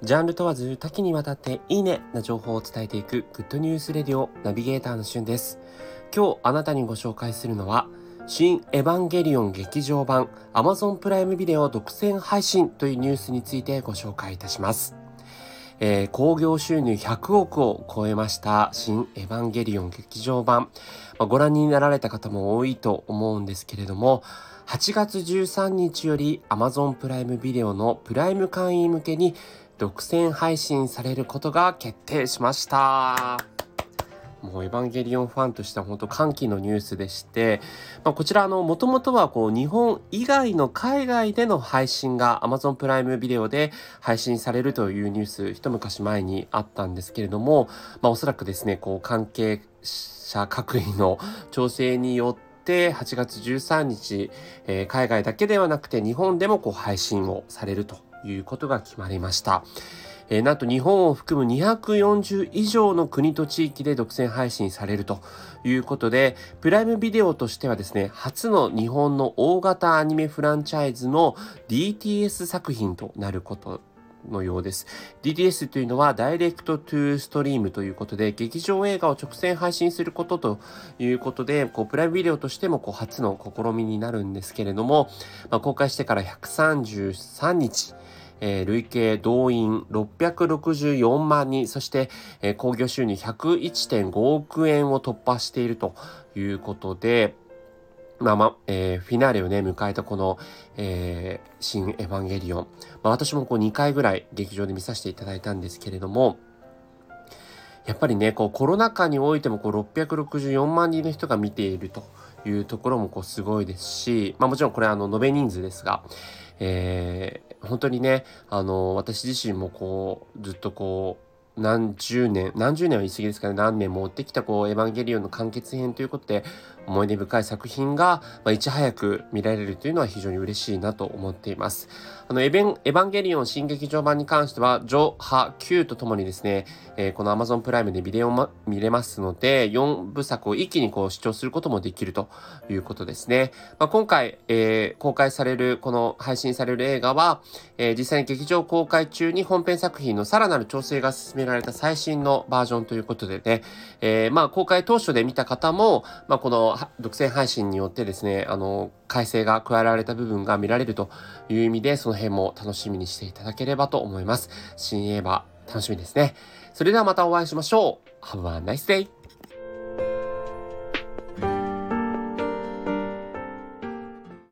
ジャンル問わず多岐にわたっていいねな情報を伝えていくグッドニュースレディオナビゲーターのしゅんです。今日あなたにご紹介するのは、新エヴァンゲリオン劇場版 Amazon プライムビデオ独占配信というニュースについてご紹介いたします。えー、興行収入100億を超えました新エヴァンゲリオン劇場版、まあ、ご覧になられた方も多いと思うんですけれども8月13日より Amazon プライムビデオのプライム会員向けに独占配信されることが決定しました。もうエヴァンゲリオンファンとしては本当歓喜のニュースでして、まあ、こちらあの、もともとはこう日本以外の海外での配信が Amazon プライムビデオで配信されるというニュース一昔前にあったんですけれども、まあ、おそらくですね、こう関係者各位の調整によって8月13日、えー、海外だけではなくて日本でもこう配信をされるということが決まりました。えー、なんと日本を含む240以上の国と地域で独占配信されるということで、プライムビデオとしてはですね、初の日本の大型アニメフランチャイズの DTS 作品となることのようです。DTS というのはダイレクトトゥーストリームということで、劇場映画を直線配信することということで、こうプライムビデオとしてもこう初の試みになるんですけれども、まあ、公開してから133日、えー、累計動員664万人、そして、えー、興行収入101.5億円を突破しているということで、まあまあ、えー、フィナーレをね、迎えたこの、えー、新エヴァンゲリオン。まあ私もこう2回ぐらい劇場で見させていただいたんですけれども、やっぱりね、こうコロナ禍においてもこう664万人の人が見ているというところもこうすごいですし、まあもちろんこれあの延べ人数ですが、えー、本当にね、あの、私自身もこう、ずっとこう、何十年、何十年は言い過ぎですかね、何年も追ってきたこう、エヴァンゲリオンの完結編ということで、思い出深い作品が、まあ、いち早く見られるというのは非常に嬉しいなと思っています。あの、エベン、エヴァンゲリオン新劇場版に関しては、上波9とともにですね、えー、この Amazon プライムでビデオも見れますので、4部作を一気にこう視聴することもできるということですね。まあ、今回、えー、公開される、この配信される映画は、えー、実際に劇場公開中に本編作品のさらなる調整が進められた最新のバージョンということでね、えー、まあ公開当初で見た方も、まあこの独占配信によってですね、あの、改正が加えられた部分が見られるという意味で、その辺も楽しみにしていただければと思います。新映画、楽しみですね。それではまたお会いしましょう。Have a nice day!